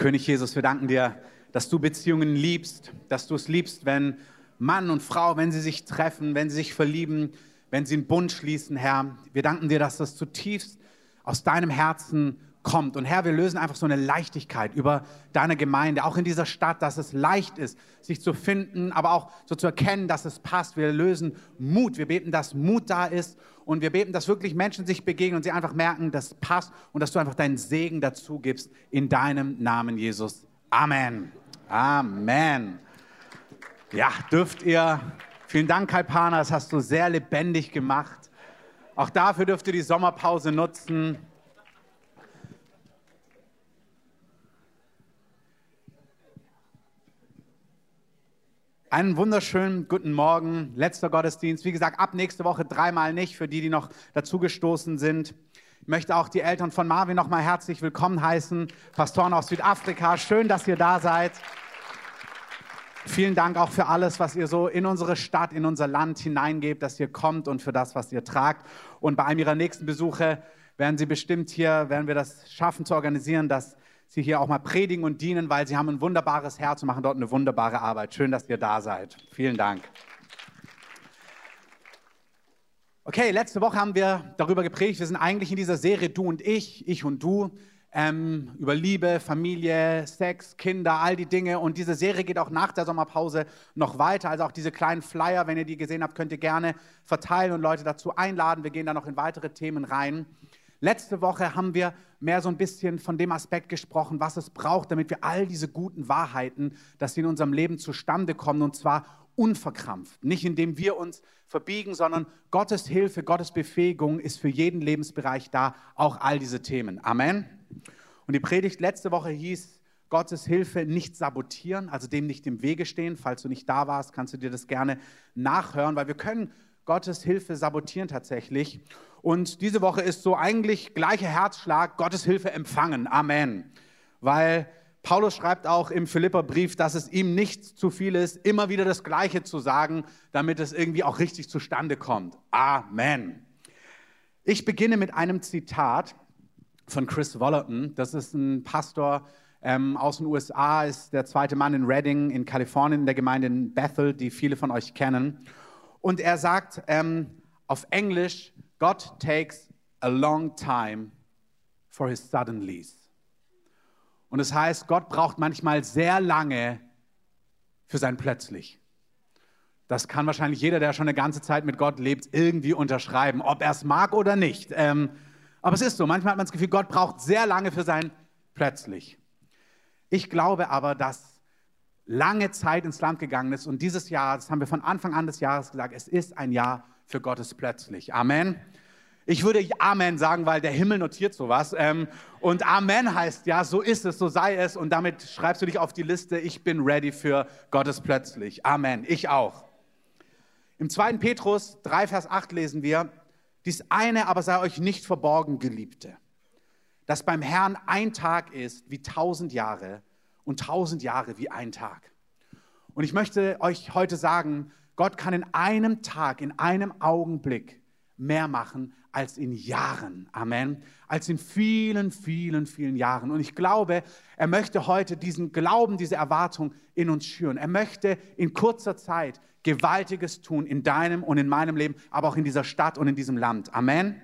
König Jesus, wir danken dir, dass du Beziehungen liebst, dass du es liebst, wenn Mann und Frau, wenn sie sich treffen, wenn sie sich verlieben, wenn sie einen Bund schließen, Herr. Wir danken dir, dass das zutiefst aus deinem Herzen kommt. Und Herr, wir lösen einfach so eine Leichtigkeit über deine Gemeinde, auch in dieser Stadt, dass es leicht ist, sich zu finden, aber auch so zu erkennen, dass es passt. Wir lösen Mut. Wir beten, dass Mut da ist und wir beten, dass wirklich Menschen sich begegnen und sie einfach merken, das passt und dass du einfach deinen Segen dazu gibst in deinem Namen, Jesus. Amen. Amen. Ja, dürft ihr. Vielen Dank, Kalpana, das hast du sehr lebendig gemacht. Auch dafür dürft ihr die Sommerpause nutzen. Einen wunderschönen guten Morgen, letzter Gottesdienst. Wie gesagt, ab nächste Woche dreimal nicht, für die, die noch dazugestoßen sind. Ich möchte auch die Eltern von Marvin nochmal herzlich willkommen heißen. Pastoren aus Südafrika, schön, dass ihr da seid. Vielen Dank auch für alles, was ihr so in unsere Stadt, in unser Land hineingebt, dass ihr kommt und für das, was ihr tragt. Und bei einem ihrer nächsten Besuche werden sie bestimmt hier, werden wir das schaffen zu organisieren, dass Sie hier auch mal predigen und dienen, weil Sie haben ein wunderbares Herz und machen dort eine wunderbare Arbeit. Schön, dass ihr da seid. Vielen Dank. Okay, letzte Woche haben wir darüber gepredigt. Wir sind eigentlich in dieser Serie Du und ich, ich und du, ähm, über Liebe, Familie, Sex, Kinder, all die Dinge. Und diese Serie geht auch nach der Sommerpause noch weiter. Also auch diese kleinen Flyer, wenn ihr die gesehen habt, könnt ihr gerne verteilen und Leute dazu einladen. Wir gehen da noch in weitere Themen rein. Letzte Woche haben wir mehr so ein bisschen von dem Aspekt gesprochen, was es braucht, damit wir all diese guten Wahrheiten, dass sie in unserem Leben zustande kommen und zwar unverkrampft. Nicht indem wir uns verbiegen, sondern Gottes Hilfe, Gottes Befähigung ist für jeden Lebensbereich da, auch all diese Themen. Amen. Und die Predigt letzte Woche hieß, Gottes Hilfe nicht sabotieren, also dem nicht im Wege stehen. Falls du nicht da warst, kannst du dir das gerne nachhören, weil wir können Gottes Hilfe sabotieren tatsächlich. Und diese Woche ist so eigentlich gleicher Herzschlag, Gottes Hilfe empfangen. Amen. Weil Paulus schreibt auch im Philipperbrief, dass es ihm nicht zu viel ist, immer wieder das Gleiche zu sagen, damit es irgendwie auch richtig zustande kommt. Amen. Ich beginne mit einem Zitat von Chris Wollerton. Das ist ein Pastor ähm, aus den USA, ist der zweite Mann in Redding in Kalifornien, in der Gemeinde in Bethel, die viele von euch kennen. Und er sagt ähm, auf Englisch, God takes a long time for his suddenlies. Und das heißt, Gott braucht manchmal sehr lange für sein Plötzlich. Das kann wahrscheinlich jeder, der schon eine ganze Zeit mit Gott lebt, irgendwie unterschreiben, ob er es mag oder nicht. Ähm, aber es ist so, manchmal hat man das Gefühl, Gott braucht sehr lange für sein Plötzlich. Ich glaube aber, dass lange Zeit ins Land gegangen ist und dieses Jahr, das haben wir von Anfang an des Jahres gesagt, es ist ein Jahr für Gottes plötzlich. Amen. Ich würde Amen sagen, weil der Himmel notiert sowas. Ähm, und Amen heißt, ja, so ist es, so sei es. Und damit schreibst du dich auf die Liste, ich bin ready für Gottes plötzlich. Amen. Ich auch. Im 2. Petrus 3, Vers 8 lesen wir, dies eine aber sei euch nicht verborgen, Geliebte, dass beim Herrn ein Tag ist wie tausend Jahre und tausend Jahre wie ein Tag. Und ich möchte euch heute sagen, Gott kann in einem Tag, in einem Augenblick mehr machen als in Jahren. Amen. Als in vielen, vielen, vielen Jahren. Und ich glaube, er möchte heute diesen Glauben, diese Erwartung in uns schüren. Er möchte in kurzer Zeit Gewaltiges tun in deinem und in meinem Leben, aber auch in dieser Stadt und in diesem Land. Amen.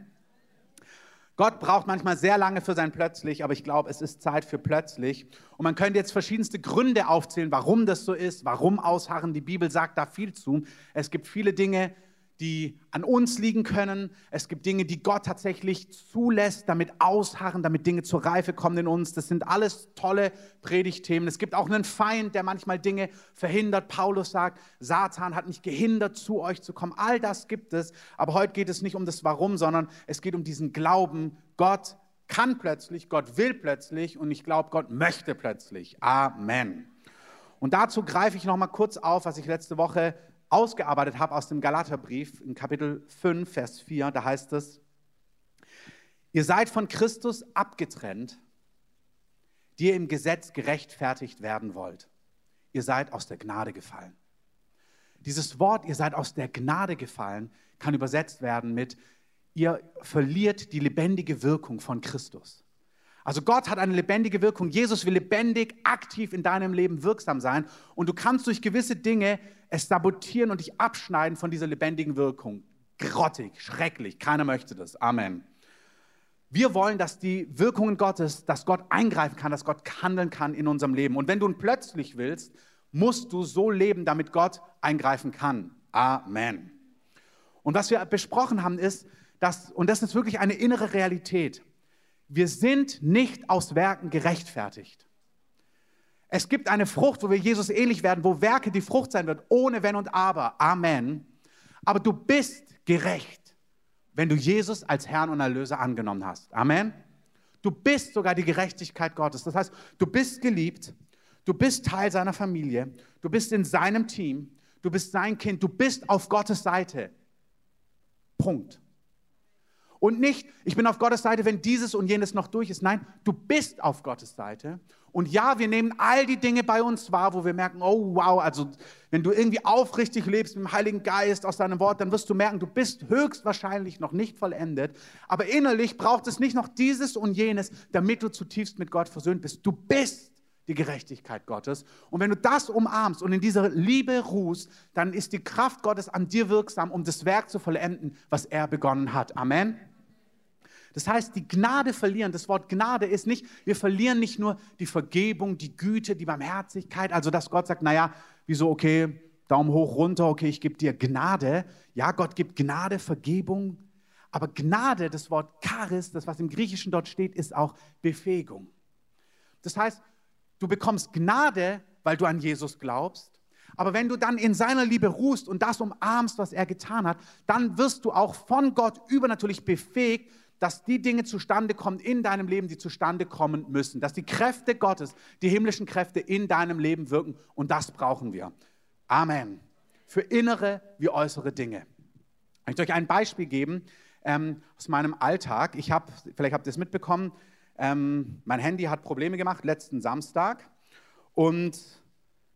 Gott braucht manchmal sehr lange für sein Plötzlich, aber ich glaube, es ist Zeit für plötzlich. Und man könnte jetzt verschiedenste Gründe aufzählen, warum das so ist, warum ausharren. Die Bibel sagt da viel zu. Es gibt viele Dinge, die an uns liegen können. Es gibt Dinge, die Gott tatsächlich zulässt, damit ausharren, damit Dinge zur Reife kommen in uns. Das sind alles tolle Predigtthemen. Es gibt auch einen Feind, der manchmal Dinge verhindert. Paulus sagt, Satan hat mich gehindert, zu euch zu kommen. All das gibt es. Aber heute geht es nicht um das Warum, sondern es geht um diesen Glauben. Gott kann plötzlich, Gott will plötzlich und ich glaube, Gott möchte plötzlich. Amen. Und dazu greife ich noch mal kurz auf, was ich letzte Woche ausgearbeitet habe aus dem Galaterbrief in Kapitel 5, Vers 4, da heißt es, ihr seid von Christus abgetrennt, die ihr im Gesetz gerechtfertigt werden wollt. Ihr seid aus der Gnade gefallen. Dieses Wort, ihr seid aus der Gnade gefallen, kann übersetzt werden mit, ihr verliert die lebendige Wirkung von Christus. Also Gott hat eine lebendige Wirkung. Jesus will lebendig, aktiv in deinem Leben wirksam sein. Und du kannst durch gewisse Dinge es sabotieren und dich abschneiden von dieser lebendigen Wirkung. Grottig, schrecklich. Keiner möchte das. Amen. Wir wollen, dass die Wirkungen Gottes, dass Gott eingreifen kann, dass Gott handeln kann in unserem Leben. Und wenn du ihn plötzlich willst, musst du so leben, damit Gott eingreifen kann. Amen. Und was wir besprochen haben ist, dass, und das ist wirklich eine innere Realität, wir sind nicht aus Werken gerechtfertigt. Es gibt eine Frucht, wo wir Jesus ähnlich werden, wo Werke die Frucht sein wird, ohne Wenn und Aber. Amen. Aber du bist gerecht, wenn du Jesus als Herrn und Erlöser angenommen hast. Amen. Du bist sogar die Gerechtigkeit Gottes. Das heißt, du bist geliebt, du bist Teil seiner Familie, du bist in seinem Team, du bist sein Kind, du bist auf Gottes Seite. Punkt. Und nicht, ich bin auf Gottes Seite, wenn dieses und jenes noch durch ist. Nein, du bist auf Gottes Seite. Und ja, wir nehmen all die Dinge bei uns wahr, wo wir merken, oh wow, also wenn du irgendwie aufrichtig lebst mit dem Heiligen Geist aus deinem Wort, dann wirst du merken, du bist höchstwahrscheinlich noch nicht vollendet. Aber innerlich braucht es nicht noch dieses und jenes, damit du zutiefst mit Gott versöhnt bist. Du bist die Gerechtigkeit Gottes. Und wenn du das umarmst und in dieser Liebe ruhst, dann ist die Kraft Gottes an dir wirksam, um das Werk zu vollenden, was er begonnen hat. Amen. Das heißt, die Gnade verlieren, das Wort Gnade ist nicht, wir verlieren nicht nur die Vergebung, die Güte, die Barmherzigkeit, also dass Gott sagt, naja, wieso, okay, Daumen hoch, runter, okay, ich gebe dir Gnade. Ja, Gott gibt Gnade, Vergebung. Aber Gnade, das Wort Charis, das was im Griechischen dort steht, ist auch Befähigung. Das heißt, du bekommst Gnade, weil du an Jesus glaubst. Aber wenn du dann in seiner Liebe ruhst und das umarmst, was er getan hat, dann wirst du auch von Gott übernatürlich befähigt, dass die Dinge zustande kommen in deinem Leben, die zustande kommen müssen. Dass die Kräfte Gottes, die himmlischen Kräfte in deinem Leben wirken. Und das brauchen wir. Amen. Für innere wie äußere Dinge. Ich möchte euch ein Beispiel geben ähm, aus meinem Alltag. Ich habe, vielleicht habt ihr es mitbekommen, ähm, mein Handy hat Probleme gemacht letzten Samstag. Und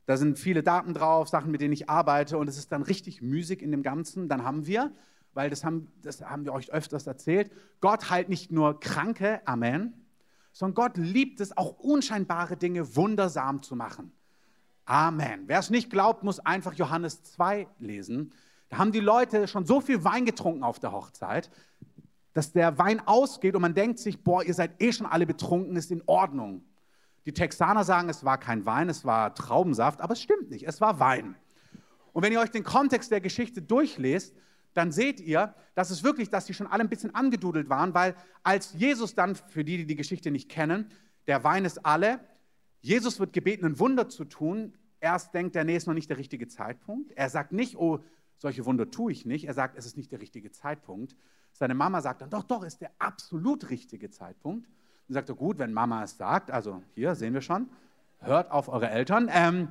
da sind viele Daten drauf, Sachen, mit denen ich arbeite. Und es ist dann richtig Musik in dem Ganzen. Dann haben wir weil das haben, das haben wir euch öfters erzählt, Gott heilt nicht nur Kranke, Amen, sondern Gott liebt es, auch unscheinbare Dinge wundersam zu machen. Amen. Wer es nicht glaubt, muss einfach Johannes 2 lesen. Da haben die Leute schon so viel Wein getrunken auf der Hochzeit, dass der Wein ausgeht und man denkt sich, boah, ihr seid eh schon alle betrunken, ist in Ordnung. Die Texaner sagen, es war kein Wein, es war Traubensaft, aber es stimmt nicht, es war Wein. Und wenn ihr euch den Kontext der Geschichte durchlest, dann seht ihr, dass es wirklich, dass sie schon alle ein bisschen angedudelt waren, weil als Jesus dann, für die, die die Geschichte nicht kennen, der Wein ist alle, Jesus wird gebeten, ein Wunder zu tun. Erst denkt er, nee, ist noch nicht der richtige Zeitpunkt. Er sagt nicht, oh, solche Wunder tue ich nicht. Er sagt, es ist nicht der richtige Zeitpunkt. Seine Mama sagt dann, doch, doch, ist der absolut richtige Zeitpunkt. Und sagt er, gut, wenn Mama es sagt, also hier sehen wir schon, hört auf eure Eltern. Ähm,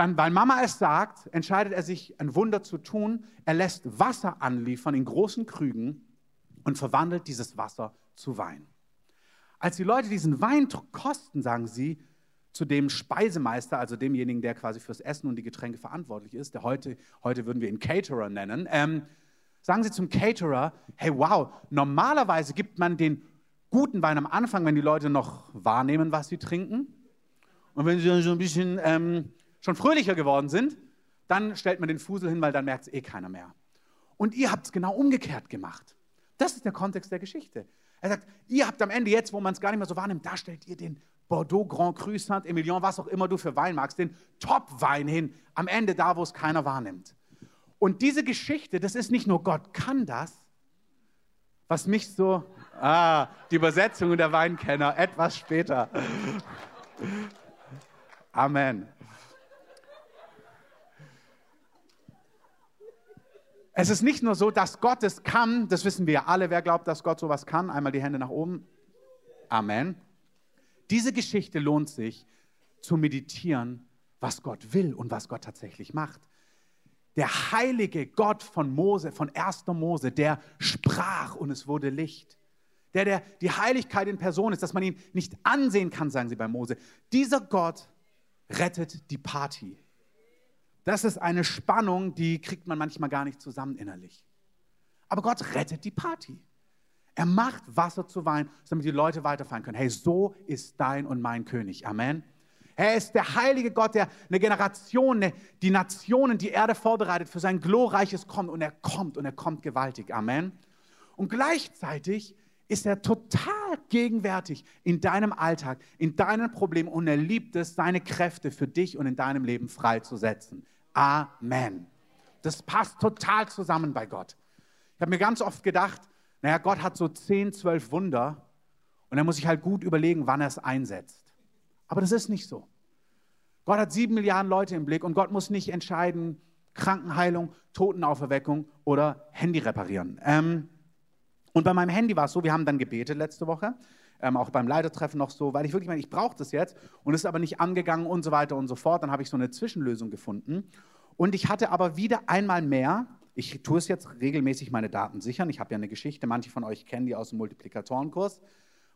dann, weil Mama es sagt, entscheidet er sich, ein Wunder zu tun. Er lässt Wasser anliefern in großen Krügen und verwandelt dieses Wasser zu Wein. Als die Leute diesen Wein kosten, sagen sie zu dem Speisemeister, also demjenigen, der quasi fürs Essen und die Getränke verantwortlich ist, der heute, heute würden wir ihn Caterer nennen, ähm, sagen sie zum Caterer, hey wow, normalerweise gibt man den guten Wein am Anfang, wenn die Leute noch wahrnehmen, was sie trinken. Und wenn sie dann so ein bisschen ähm, schon fröhlicher geworden sind, dann stellt man den Fusel hin, weil dann merkt es eh keiner mehr. Und ihr habt es genau umgekehrt gemacht. Das ist der Kontext der Geschichte. Er sagt, ihr habt am Ende jetzt, wo man es gar nicht mehr so wahrnimmt, da stellt ihr den Bordeaux Grand Cru Saint-Emilion, was auch immer du für Wein magst, den Top-Wein hin, am Ende da, wo es keiner wahrnimmt. Und diese Geschichte, das ist nicht nur Gott kann das, was mich so, ah, die Übersetzung der Weinkenner, etwas später. Amen. Es ist nicht nur so, dass Gott es kann, das wissen wir ja alle. Wer glaubt, dass Gott sowas kann? Einmal die Hände nach oben. Amen. Diese Geschichte lohnt sich zu meditieren, was Gott will und was Gott tatsächlich macht. Der heilige Gott von Mose, von 1. Mose, der sprach und es wurde Licht. Der, der die Heiligkeit in Person ist, dass man ihn nicht ansehen kann, sagen sie bei Mose. Dieser Gott rettet die Party. Das ist eine Spannung, die kriegt man manchmal gar nicht zusammen innerlich. Aber Gott rettet die Party. Er macht Wasser zu Wein, damit die Leute weiterfahren können. Hey, so ist dein und mein König. Amen. Er ist der heilige Gott, der eine Generation, die Nationen, die Erde vorbereitet für sein glorreiches Kommen. Und er kommt und er kommt gewaltig. Amen. Und gleichzeitig ist er total gegenwärtig in deinem Alltag, in deinen Problemen und er liebt es, seine Kräfte für dich und in deinem Leben freizusetzen. Amen. Das passt total zusammen bei Gott. Ich habe mir ganz oft gedacht, naja, Gott hat so 10, 12 Wunder und er muss sich halt gut überlegen, wann er es einsetzt. Aber das ist nicht so. Gott hat sieben Milliarden Leute im Blick und Gott muss nicht entscheiden, Krankenheilung, Totenauferweckung oder Handy reparieren. Ähm, und bei meinem Handy war es so, wir haben dann gebetet letzte Woche, ähm, auch beim Leitertreffen noch so, weil ich wirklich meine, ich brauche das jetzt und es ist aber nicht angegangen und so weiter und so fort. Dann habe ich so eine Zwischenlösung gefunden und ich hatte aber wieder einmal mehr ich tue es jetzt regelmäßig, meine Daten sichern. Ich habe ja eine Geschichte, manche von euch kennen die aus dem Multiplikatorenkurs,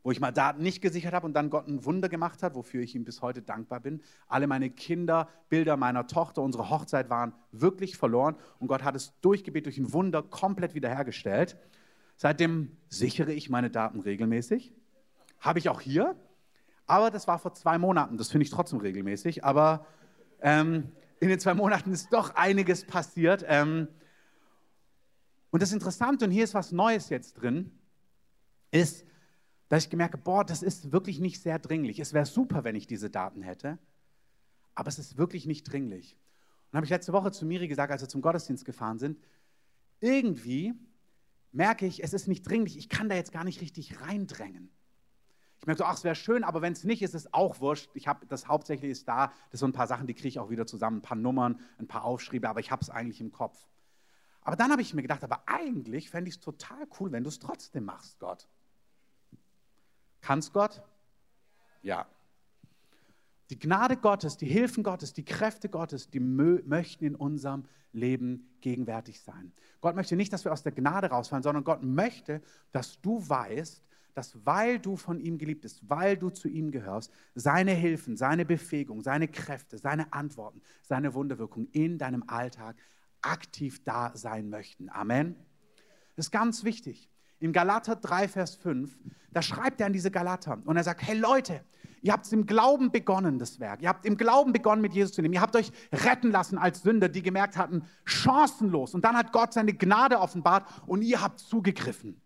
wo ich mal Daten nicht gesichert habe und dann Gott ein Wunder gemacht hat, wofür ich ihm bis heute dankbar bin. Alle meine Kinder, Bilder meiner Tochter, unsere Hochzeit waren wirklich verloren und Gott hat es durchgebetet, durch ein Wunder komplett wiederhergestellt. Seitdem sichere ich meine Daten regelmäßig. Habe ich auch hier, aber das war vor zwei Monaten. Das finde ich trotzdem regelmäßig, aber ähm, in den zwei Monaten ist doch einiges passiert. Ähm, und das Interessante, und hier ist was Neues jetzt drin, ist, dass ich gemerkt habe, boah, das ist wirklich nicht sehr dringlich. Es wäre super, wenn ich diese Daten hätte, aber es ist wirklich nicht dringlich. Und habe ich letzte Woche zu Miri gesagt, als wir zum Gottesdienst gefahren sind, irgendwie merke ich, es ist nicht dringlich, ich kann da jetzt gar nicht richtig reindrängen. Ich merke so, ach, es wäre schön, aber wenn es nicht ist, ist es auch wurscht. Ich habe das hauptsächlich ist da, das sind ein paar Sachen, die kriege ich auch wieder zusammen, ein paar Nummern, ein paar Aufschriebe, aber ich habe es eigentlich im Kopf. Aber dann habe ich mir gedacht, aber eigentlich fände ich es total cool, wenn du es trotzdem machst, Gott. Kannst Gott? Ja. Die Gnade Gottes, die Hilfen Gottes, die Kräfte Gottes, die möchten in unserem Leben gegenwärtig sein. Gott möchte nicht, dass wir aus der Gnade rausfallen, sondern Gott möchte, dass du weißt, dass weil du von ihm geliebt bist, weil du zu ihm gehörst, seine Hilfen, seine Befähigung, seine Kräfte, seine Antworten, seine Wunderwirkung in deinem Alltag aktiv da sein möchten. Amen. Das ist ganz wichtig. Im Galater 3, Vers 5, da schreibt er an diese Galater und er sagt, hey Leute, ihr habt im Glauben begonnen, das Werk. Ihr habt im Glauben begonnen, mit Jesus zu nehmen. Ihr habt euch retten lassen als Sünder, die gemerkt hatten, chancenlos. Und dann hat Gott seine Gnade offenbart und ihr habt zugegriffen.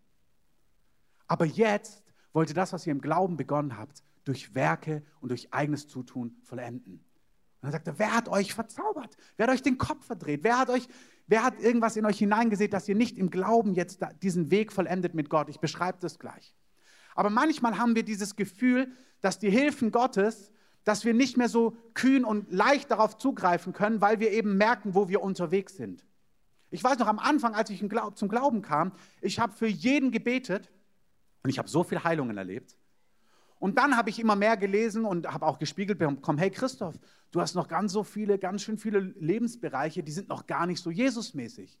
Aber jetzt wollt ihr das, was ihr im Glauben begonnen habt, durch Werke und durch eigenes Zutun vollenden. Und dann sagt er, wer hat euch verzaubert? Wer hat euch den Kopf verdreht? Wer hat euch, wer hat irgendwas in euch hineingesehen, dass ihr nicht im Glauben jetzt diesen Weg vollendet mit Gott? Ich beschreibe das gleich. Aber manchmal haben wir dieses Gefühl, dass die Hilfen Gottes, dass wir nicht mehr so kühn und leicht darauf zugreifen können, weil wir eben merken, wo wir unterwegs sind. Ich weiß noch am Anfang, als ich zum Glauben kam, ich habe für jeden gebetet und ich habe so viel Heilungen erlebt. Und dann habe ich immer mehr gelesen und habe auch gespiegelt bekommen, hey Christoph, du hast noch ganz so viele, ganz schön viele Lebensbereiche, die sind noch gar nicht so Jesusmäßig.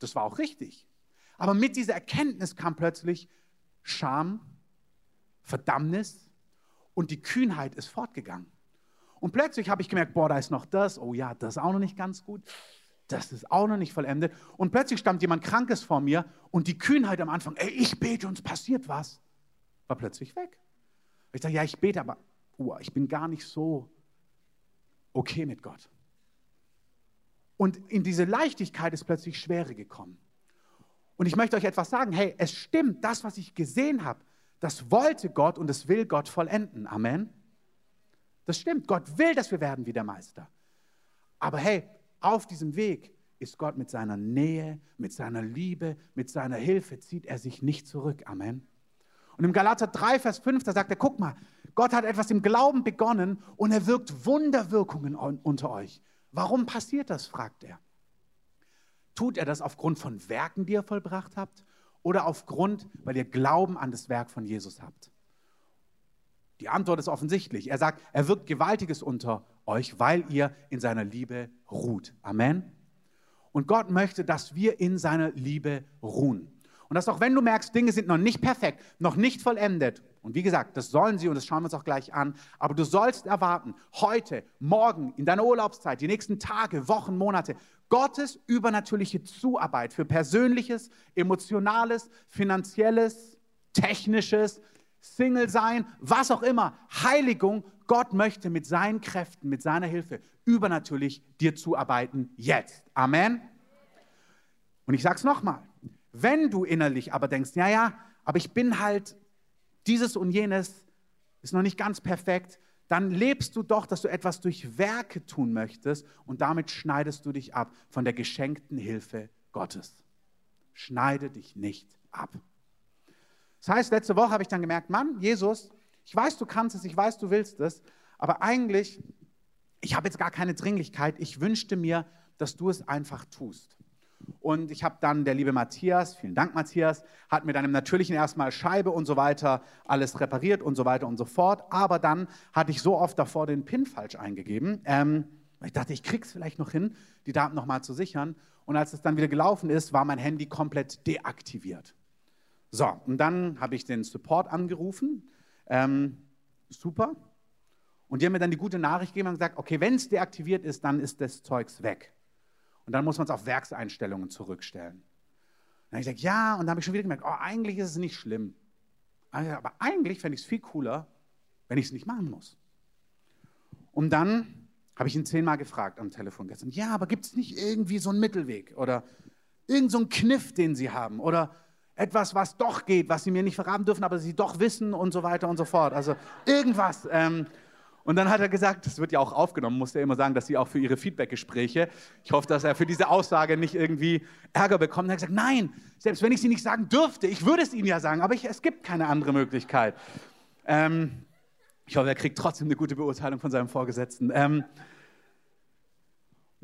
Das war auch richtig. Aber mit dieser Erkenntnis kam plötzlich Scham, Verdammnis und die Kühnheit ist fortgegangen. Und plötzlich habe ich gemerkt, boah, da ist noch das, oh ja, das ist auch noch nicht ganz gut, das ist auch noch nicht vollendet. Und plötzlich stand jemand Krankes vor mir und die Kühnheit am Anfang, ey, ich bete und es passiert was, war plötzlich weg. Ich sage, ja, ich bete, aber oh, ich bin gar nicht so okay mit Gott. Und in diese Leichtigkeit ist plötzlich Schwere gekommen. Und ich möchte euch etwas sagen, hey, es stimmt, das, was ich gesehen habe, das wollte Gott und es will Gott vollenden. Amen. Das stimmt, Gott will, dass wir werden wie der Meister. Aber hey, auf diesem Weg ist Gott mit seiner Nähe, mit seiner Liebe, mit seiner Hilfe, zieht er sich nicht zurück. Amen. Und im Galater 3, Vers 5, da sagt er, guck mal, Gott hat etwas im Glauben begonnen und er wirkt Wunderwirkungen unter euch. Warum passiert das, fragt er. Tut er das aufgrund von Werken, die ihr vollbracht habt, oder aufgrund, weil ihr Glauben an das Werk von Jesus habt? Die Antwort ist offensichtlich. Er sagt, er wirkt Gewaltiges unter euch, weil ihr in seiner Liebe ruht. Amen. Und Gott möchte, dass wir in seiner Liebe ruhen. Und dass auch wenn du merkst, Dinge sind noch nicht perfekt, noch nicht vollendet, Und wie gesagt, das sollen sie und das schauen wir uns auch gleich an. Aber du sollst erwarten, heute, morgen, in deiner Urlaubszeit, die nächsten Tage, Wochen, Monate, Gottes übernatürliche Zuarbeit für persönliches, emotionales, finanzielles, technisches, Single sein, was auch immer, Heiligung. Gott möchte mit seinen Kräften, mit seiner Hilfe übernatürlich dir zuarbeiten jetzt. Amen. Und ich sage es nochmal, wenn du innerlich aber denkst, ja, ja, aber ich bin halt dieses und jenes, ist noch nicht ganz perfekt, dann lebst du doch, dass du etwas durch Werke tun möchtest und damit schneidest du dich ab von der geschenkten Hilfe Gottes. Schneide dich nicht ab. Das heißt, letzte Woche habe ich dann gemerkt, Mann, Jesus, ich weiß, du kannst es, ich weiß, du willst es, aber eigentlich, ich habe jetzt gar keine Dringlichkeit. Ich wünschte mir, dass du es einfach tust. Und ich habe dann, der liebe Matthias, vielen Dank Matthias, hat mir dann im Natürlichen erstmal Scheibe und so weiter alles repariert und so weiter und so fort. Aber dann hatte ich so oft davor den PIN falsch eingegeben. Ähm, ich dachte, ich krieg's vielleicht noch hin, die Daten nochmal zu sichern. Und als es dann wieder gelaufen ist, war mein Handy komplett deaktiviert. So, und dann habe ich den Support angerufen. Ähm, super. Und die haben mir dann die gute Nachricht gegeben und gesagt, okay, wenn es deaktiviert ist, dann ist das Zeugs weg. Und dann muss man es auf Werkseinstellungen zurückstellen. Dann habe ich gesagt, ja, und dann habe ich schon wieder gemerkt, oh, eigentlich ist es nicht schlimm. Aber eigentlich fände ich es viel cooler, wenn ich es nicht machen muss. Und dann habe ich ihn zehnmal gefragt am Telefon gestern, ja, aber gibt es nicht irgendwie so einen Mittelweg oder irgendeinen so Kniff, den Sie haben oder etwas, was doch geht, was Sie mir nicht verraten dürfen, aber Sie doch wissen und so weiter und so fort. Also irgendwas. Ähm, und dann hat er gesagt, das wird ja auch aufgenommen, muss er immer sagen, dass sie auch für ihre Feedbackgespräche, ich hoffe, dass er für diese Aussage nicht irgendwie Ärger bekommt. Er hat gesagt, nein, selbst wenn ich sie nicht sagen dürfte, ich würde es ihm ja sagen, aber ich, es gibt keine andere Möglichkeit. Ähm, ich hoffe, er kriegt trotzdem eine gute Beurteilung von seinem Vorgesetzten. Ähm,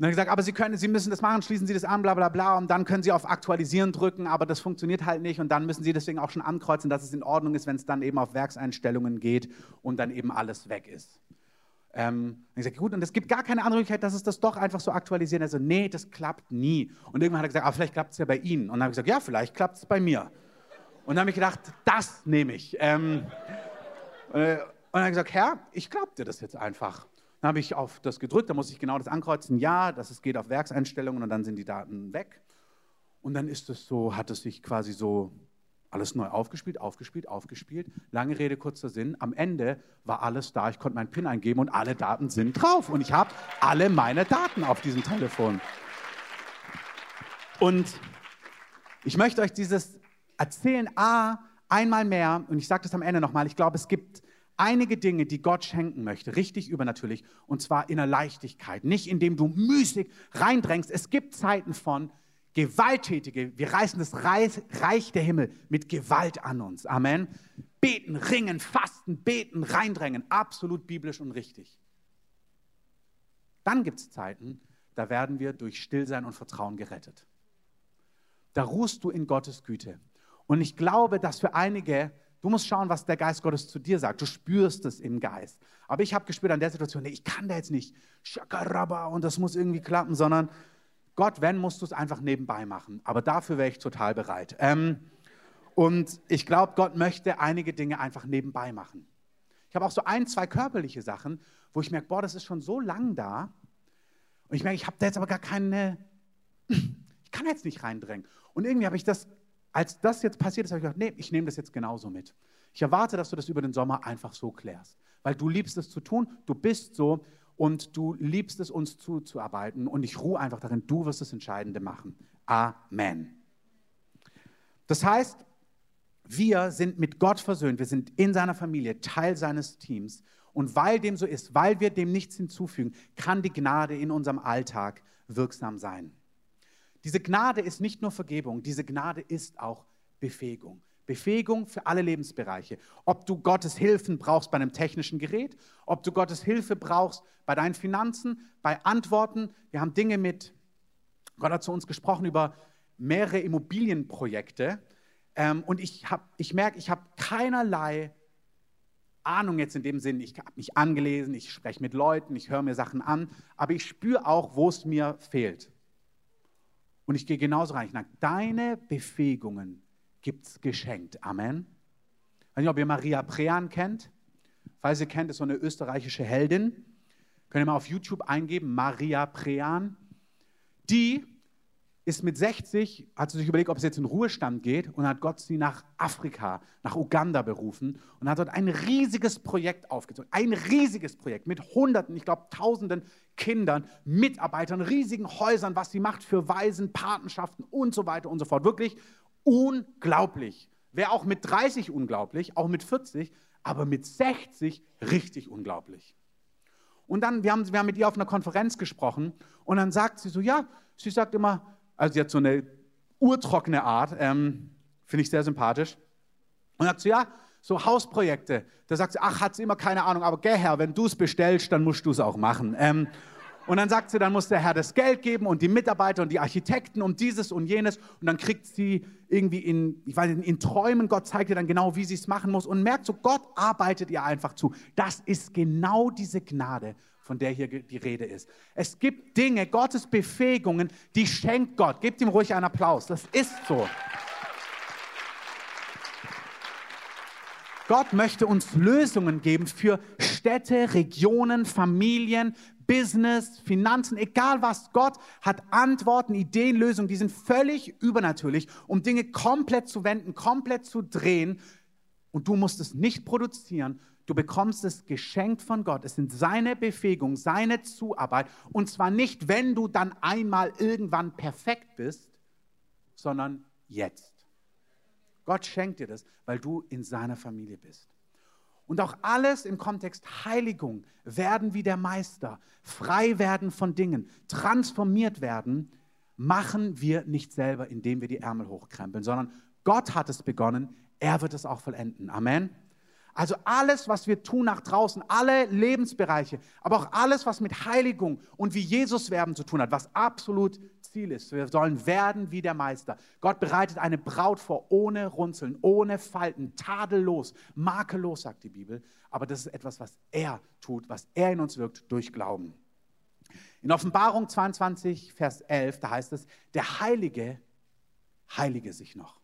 dann gesagt, aber Sie, können, Sie müssen das machen, schließen Sie das an, bla bla bla, und dann können Sie auf Aktualisieren drücken, aber das funktioniert halt nicht und dann müssen Sie deswegen auch schon ankreuzen, dass es in Ordnung ist, wenn es dann eben auf Werkseinstellungen geht und dann eben alles weg ist. Ähm, ich gesagt, gut, und es gibt gar keine andere Möglichkeit, dass es das doch einfach so aktualisieren. Also, nee, das klappt nie. Und irgendwann hat er gesagt, ah, vielleicht klappt es ja bei Ihnen. Und dann habe ich gesagt, ja, vielleicht klappt es bei mir. Und dann habe ich gedacht, das nehme ich. Ähm, äh, und dann habe ich gesagt, Herr, ich glaube dir das jetzt einfach. Dann habe ich auf das gedrückt, da muss ich genau das ankreuzen, ja, dass es geht auf Werkseinstellungen und dann sind die Daten weg. Und dann ist es so, hat es sich quasi so alles neu aufgespielt, aufgespielt, aufgespielt. Lange Rede, kurzer Sinn. Am Ende war alles da. Ich konnte meinen PIN eingeben und alle Daten sind drauf. Und ich habe alle meine Daten auf diesem Telefon. Und ich möchte euch dieses erzählen, A, einmal mehr, und ich sage das am Ende nochmal, ich glaube, es gibt einige Dinge, die Gott schenken möchte, richtig übernatürlich, und zwar in der Leichtigkeit, nicht indem du müßig reindrängst. Es gibt Zeiten von, Gewalttätige, wir reißen das Reich der Himmel mit Gewalt an uns. Amen. Beten, ringen, fasten, beten, reindrängen. Absolut biblisch und richtig. Dann gibt es Zeiten, da werden wir durch Stillsein und Vertrauen gerettet. Da ruhst du in Gottes Güte. Und ich glaube, dass für einige, du musst schauen, was der Geist Gottes zu dir sagt. Du spürst es im Geist. Aber ich habe gespürt an der Situation, nee, ich kann da jetzt nicht, Shakarabba, und das muss irgendwie klappen, sondern Gott, wenn, musst du es einfach nebenbei machen. Aber dafür wäre ich total bereit. Ähm, und ich glaube, Gott möchte einige Dinge einfach nebenbei machen. Ich habe auch so ein, zwei körperliche Sachen, wo ich merke, boah, das ist schon so lang da. Und ich merke, ich habe da jetzt aber gar keine, ich kann jetzt nicht reindrängen. Und irgendwie habe ich das, als das jetzt passiert ist, habe ich gedacht, nee, ich nehme das jetzt genauso mit. Ich erwarte, dass du das über den Sommer einfach so klärst. Weil du liebst es zu tun, du bist so und du liebst es, uns zuzuarbeiten. Und ich ruhe einfach darin, du wirst das Entscheidende machen. Amen. Das heißt, wir sind mit Gott versöhnt, wir sind in seiner Familie, Teil seines Teams. Und weil dem so ist, weil wir dem nichts hinzufügen, kann die Gnade in unserem Alltag wirksam sein. Diese Gnade ist nicht nur Vergebung, diese Gnade ist auch Befähigung. Befähigung für alle Lebensbereiche. Ob du Gottes Hilfen brauchst bei einem technischen Gerät, ob du Gottes Hilfe brauchst bei deinen Finanzen, bei Antworten. Wir haben Dinge mit, Gott hat zu uns gesprochen über mehrere Immobilienprojekte. Ähm, und ich, ich merke, ich habe keinerlei Ahnung jetzt in dem Sinn, ich habe mich angelesen, ich spreche mit Leuten, ich höre mir Sachen an, aber ich spüre auch, wo es mir fehlt. Und ich gehe genauso rein. Ich sage, deine Befähigungen gibt es geschenkt. Amen. weiß nicht, ob ihr Maria Prean kennt. Falls ihr kennt, ist so eine österreichische Heldin. Könnt ihr mal auf YouTube eingeben, Maria Prean. Die ist mit 60, hat sie sich überlegt, ob es jetzt in Ruhestand geht und hat Gott sie nach Afrika, nach Uganda berufen und hat dort ein riesiges Projekt aufgezogen. Ein riesiges Projekt mit Hunderten, ich glaube Tausenden Kindern, Mitarbeitern, riesigen Häusern, was sie macht für Waisen, Patenschaften und so weiter und so fort. Wirklich unglaublich. Wäre auch mit 30 unglaublich, auch mit 40, aber mit 60 richtig unglaublich. Und dann, wir haben, wir haben mit ihr auf einer Konferenz gesprochen und dann sagt sie so, ja, sie sagt immer, also sie hat so eine urtrockene Art, ähm, finde ich sehr sympathisch. Und sagt sie, ja, so Hausprojekte. Da sagt sie, ach, hat sie immer keine Ahnung, aber geh Herr, wenn du es bestellst, dann musst du es auch machen. Ähm, und dann sagt sie, dann muss der Herr das Geld geben und die Mitarbeiter und die Architekten und dieses und jenes. Und dann kriegt sie irgendwie in, ich weiß nicht, in Träumen, Gott zeigt ihr dann genau, wie sie es machen muss und merkt so, Gott arbeitet ihr einfach zu. Das ist genau diese Gnade, von der hier die Rede ist. Es gibt Dinge, Gottes Befähigungen, die schenkt Gott. Gebt ihm ruhig einen Applaus. Das ist so. Gott möchte uns Lösungen geben für Städte, Regionen, Familien, Business, Finanzen, egal was. Gott hat Antworten, Ideen, Lösungen, die sind völlig übernatürlich, um Dinge komplett zu wenden, komplett zu drehen. Und du musst es nicht produzieren, Du bekommst es geschenkt von Gott. Es sind seine Befähigung, seine Zuarbeit. Und zwar nicht, wenn du dann einmal irgendwann perfekt bist, sondern jetzt. Gott schenkt dir das, weil du in seiner Familie bist. Und auch alles im Kontext Heiligung, werden wie der Meister, frei werden von Dingen, transformiert werden, machen wir nicht selber, indem wir die Ärmel hochkrempeln, sondern Gott hat es begonnen, er wird es auch vollenden. Amen. Also alles, was wir tun nach draußen, alle Lebensbereiche, aber auch alles, was mit Heiligung und wie Jesus werben zu tun hat, was absolut Ziel ist. Wir sollen werden wie der Meister. Gott bereitet eine Braut vor, ohne Runzeln, ohne Falten, tadellos, makellos, sagt die Bibel. Aber das ist etwas, was er tut, was er in uns wirkt durch Glauben. In Offenbarung 22, Vers 11, da heißt es, der Heilige heilige sich noch.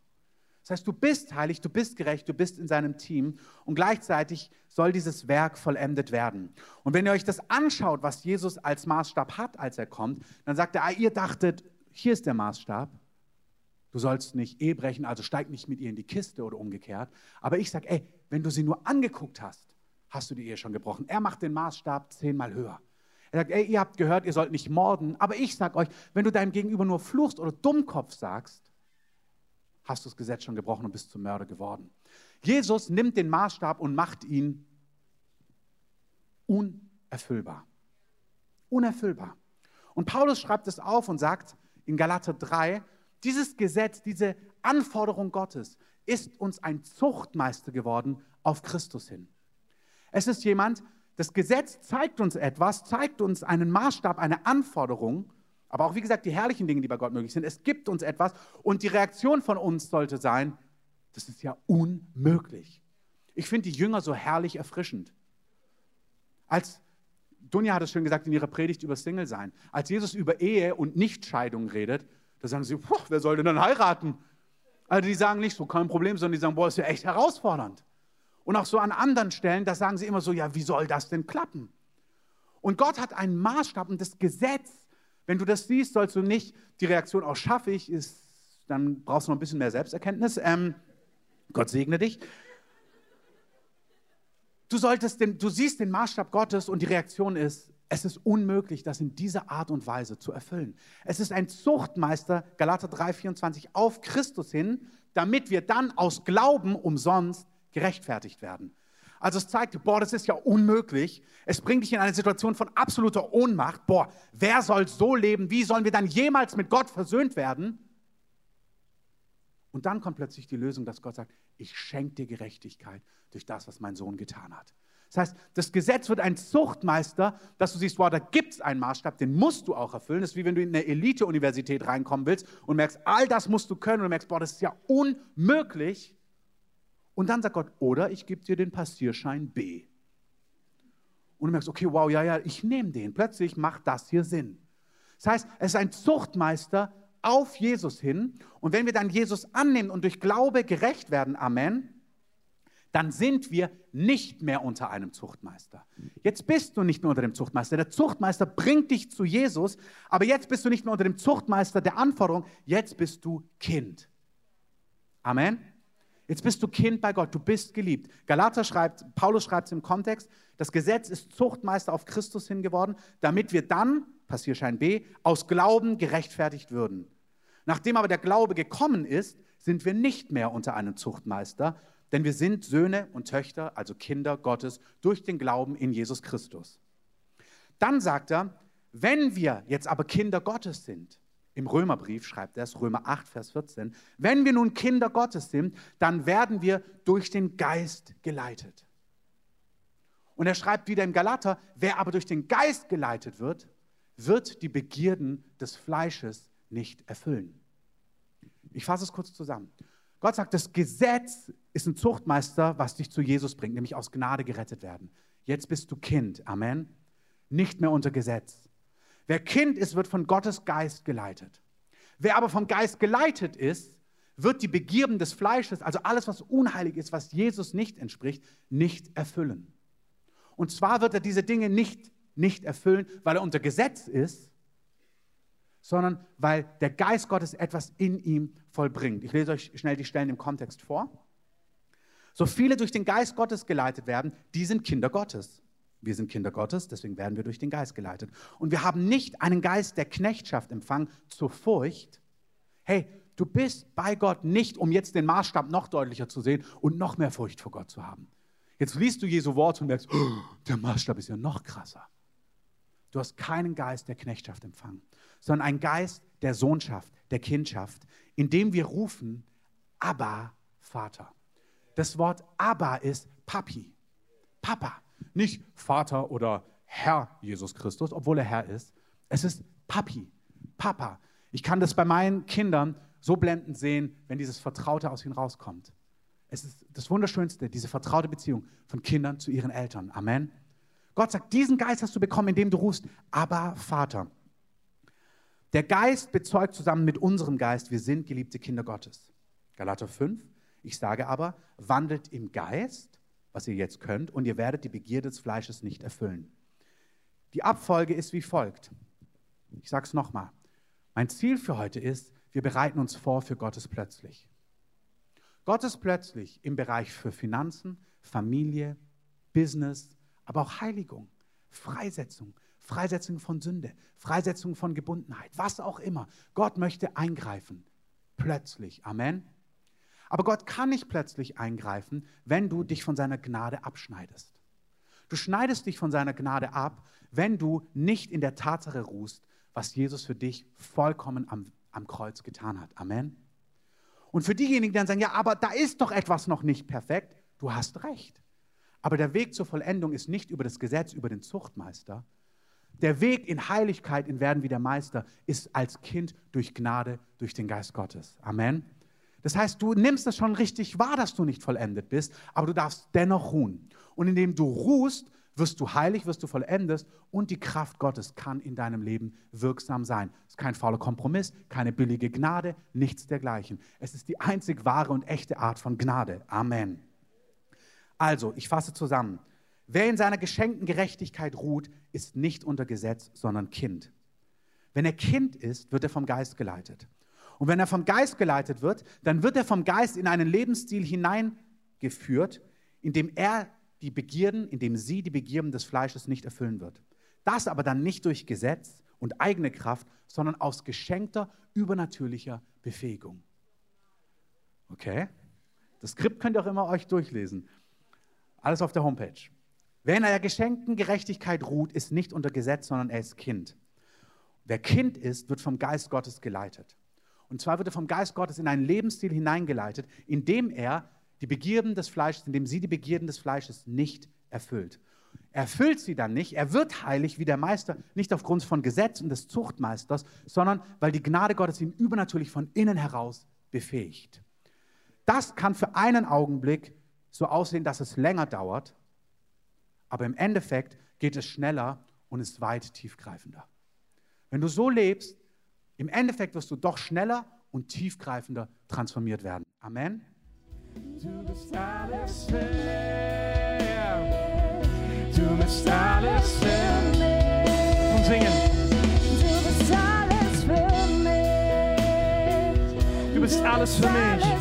Das heißt, du bist heilig, du bist gerecht, du bist in seinem Team und gleichzeitig soll dieses Werk vollendet werden. Und wenn ihr euch das anschaut, was Jesus als Maßstab hat, als er kommt, dann sagt er, ah, ihr dachtet, hier ist der Maßstab. Du sollst nicht Ehe brechen, also steig nicht mit ihr in die Kiste oder umgekehrt. Aber ich sage, ey, wenn du sie nur angeguckt hast, hast du die Ehe schon gebrochen. Er macht den Maßstab zehnmal höher. Er sagt, ey, ihr habt gehört, ihr sollt nicht morden. Aber ich sage euch, wenn du deinem Gegenüber nur fluchst oder Dummkopf sagst, hast du das Gesetz schon gebrochen und bist zum Mörder geworden. Jesus nimmt den Maßstab und macht ihn unerfüllbar. Unerfüllbar. Und Paulus schreibt es auf und sagt in Galater 3, dieses Gesetz, diese Anforderung Gottes ist uns ein Zuchtmeister geworden auf Christus hin. Es ist jemand, das Gesetz zeigt uns etwas, zeigt uns einen Maßstab, eine Anforderung aber auch, wie gesagt, die herrlichen Dinge, die bei Gott möglich sind. Es gibt uns etwas und die Reaktion von uns sollte sein, das ist ja unmöglich. Ich finde die Jünger so herrlich erfrischend. Als Dunja hat es schön gesagt in ihrer Predigt über Single sein. Als Jesus über Ehe und Nichtscheidung redet, da sagen sie, wer soll denn dann heiraten? Also die sagen nicht so, kein Problem, sondern die sagen, boah, ist ja echt herausfordernd. Und auch so an anderen Stellen, da sagen sie immer so, ja, wie soll das denn klappen? Und Gott hat einen Maßstab und das Gesetz wenn du das siehst, sollst du nicht die Reaktion, auch schaffe ich, ist, dann brauchst du noch ein bisschen mehr Selbsterkenntnis. Ähm, Gott segne dich. Du solltest den, du siehst den Maßstab Gottes und die Reaktion ist, es ist unmöglich, das in dieser Art und Weise zu erfüllen. Es ist ein Zuchtmeister, Galater 3,24, auf Christus hin, damit wir dann aus Glauben umsonst gerechtfertigt werden. Also es zeigt, boah, das ist ja unmöglich. Es bringt dich in eine Situation von absoluter Ohnmacht. Boah, wer soll so leben? Wie sollen wir dann jemals mit Gott versöhnt werden? Und dann kommt plötzlich die Lösung, dass Gott sagt, ich schenke dir Gerechtigkeit durch das, was mein Sohn getan hat. Das heißt, das Gesetz wird ein Zuchtmeister, dass du siehst, boah, da gibt es einen Maßstab, den musst du auch erfüllen. Das ist wie wenn du in eine Elite-Universität reinkommen willst und merkst, all das musst du können und du merkst, boah, das ist ja unmöglich. Und dann sagt Gott, oder ich gebe dir den Passierschein B. Und du merkst, okay, wow, ja, ja, ich nehme den. Plötzlich macht das hier Sinn. Das heißt, es ist ein Zuchtmeister auf Jesus hin. Und wenn wir dann Jesus annehmen und durch Glaube gerecht werden, Amen, dann sind wir nicht mehr unter einem Zuchtmeister. Jetzt bist du nicht mehr unter dem Zuchtmeister. Der Zuchtmeister bringt dich zu Jesus, aber jetzt bist du nicht mehr unter dem Zuchtmeister der Anforderung, jetzt bist du Kind. Amen. Jetzt bist du Kind bei Gott, du bist geliebt. Galater schreibt, Paulus schreibt es im Kontext, das Gesetz ist Zuchtmeister auf Christus hingeworden, damit wir dann, Passierschein B, aus Glauben gerechtfertigt würden. Nachdem aber der Glaube gekommen ist, sind wir nicht mehr unter einem Zuchtmeister, denn wir sind Söhne und Töchter, also Kinder Gottes, durch den Glauben in Jesus Christus. Dann sagt er, wenn wir jetzt aber Kinder Gottes sind, im Römerbrief schreibt er es, Römer 8, Vers 14, wenn wir nun Kinder Gottes sind, dann werden wir durch den Geist geleitet. Und er schreibt wieder im Galater, wer aber durch den Geist geleitet wird, wird die Begierden des Fleisches nicht erfüllen. Ich fasse es kurz zusammen. Gott sagt, das Gesetz ist ein Zuchtmeister, was dich zu Jesus bringt, nämlich aus Gnade gerettet werden. Jetzt bist du Kind. Amen. Nicht mehr unter Gesetz. Wer Kind ist, wird von Gottes Geist geleitet. Wer aber vom Geist geleitet ist, wird die Begierden des Fleisches, also alles, was unheilig ist, was Jesus nicht entspricht, nicht erfüllen. Und zwar wird er diese Dinge nicht, nicht erfüllen, weil er unter Gesetz ist, sondern weil der Geist Gottes etwas in ihm vollbringt. Ich lese euch schnell die Stellen im Kontext vor. So viele durch den Geist Gottes geleitet werden, die sind Kinder Gottes. Wir sind Kinder Gottes, deswegen werden wir durch den Geist geleitet. Und wir haben nicht einen Geist der Knechtschaft empfangen zur Furcht. Hey, du bist bei Gott nicht, um jetzt den Maßstab noch deutlicher zu sehen und noch mehr Furcht vor Gott zu haben. Jetzt liest du Jesu Wort und merkst, oh, der Maßstab ist ja noch krasser. Du hast keinen Geist der Knechtschaft empfangen, sondern einen Geist der Sohnschaft, der Kindschaft, in dem wir rufen, Abba, Vater. Das Wort Abba ist Papi, Papa, nicht Vater oder Herr Jesus Christus, obwohl er Herr ist. Es ist Papi, Papa. Ich kann das bei meinen Kindern so blendend sehen, wenn dieses Vertraute aus ihnen rauskommt. Es ist das Wunderschönste, diese vertraute Beziehung von Kindern zu ihren Eltern. Amen. Gott sagt, diesen Geist hast du bekommen, indem du rufst, aber Vater. Der Geist bezeugt zusammen mit unserem Geist, wir sind geliebte Kinder Gottes. Galater 5. Ich sage aber, wandelt im Geist, was ihr jetzt könnt, und ihr werdet die Begierde des Fleisches nicht erfüllen. Die Abfolge ist wie folgt. Ich sage es nochmal. Mein Ziel für heute ist, wir bereiten uns vor für Gottes plötzlich. Gottes plötzlich im Bereich für Finanzen, Familie, Business, aber auch Heiligung, Freisetzung, Freisetzung von Sünde, Freisetzung von Gebundenheit, was auch immer. Gott möchte eingreifen. Plötzlich. Amen. Aber Gott kann nicht plötzlich eingreifen, wenn du dich von seiner Gnade abschneidest. Du schneidest dich von seiner Gnade ab, wenn du nicht in der Tatsache ruhst, was Jesus für dich vollkommen am, am Kreuz getan hat. Amen. Und für diejenigen, die dann sagen, ja, aber da ist doch etwas noch nicht perfekt, du hast recht. Aber der Weg zur Vollendung ist nicht über das Gesetz, über den Zuchtmeister. Der Weg in Heiligkeit, in Werden wie der Meister, ist als Kind durch Gnade, durch den Geist Gottes. Amen. Das heißt, du nimmst es schon richtig wahr, dass du nicht vollendet bist, aber du darfst dennoch ruhen. Und indem du ruhst, wirst du heilig, wirst du vollendet und die Kraft Gottes kann in deinem Leben wirksam sein. Es ist kein fauler Kompromiss, keine billige Gnade, nichts dergleichen. Es ist die einzig wahre und echte Art von Gnade. Amen. Also, ich fasse zusammen. Wer in seiner geschenkten Gerechtigkeit ruht, ist nicht unter Gesetz, sondern Kind. Wenn er Kind ist, wird er vom Geist geleitet. Und wenn er vom Geist geleitet wird, dann wird er vom Geist in einen Lebensstil hineingeführt, in dem er die Begierden, in dem sie die Begierden des Fleisches nicht erfüllen wird. Das aber dann nicht durch Gesetz und eigene Kraft, sondern aus geschenkter, übernatürlicher Befähigung. Okay? Das Skript könnt ihr auch immer euch durchlesen. Alles auf der Homepage. Wer in einer geschenkten Gerechtigkeit ruht, ist nicht unter Gesetz, sondern er ist Kind. Wer Kind ist, wird vom Geist Gottes geleitet. Und zwar wird er vom Geist Gottes in einen Lebensstil hineingeleitet, in dem er die Begierden des Fleisches, in dem sie die Begierden des Fleisches nicht erfüllt. Er erfüllt sie dann nicht, er wird heilig wie der Meister, nicht aufgrund von Gesetz und des Zuchtmeisters, sondern weil die Gnade Gottes ihn übernatürlich von innen heraus befähigt. Das kann für einen Augenblick so aussehen, dass es länger dauert, aber im Endeffekt geht es schneller und ist weit tiefgreifender. Wenn du so lebst, im Endeffekt wirst du doch schneller und tiefgreifender transformiert werden. Amen. Du bist alles für mich. Du bist alles für mich. Und singen. Du bist alles für mich. Du bist alles für mich. Alles für mich.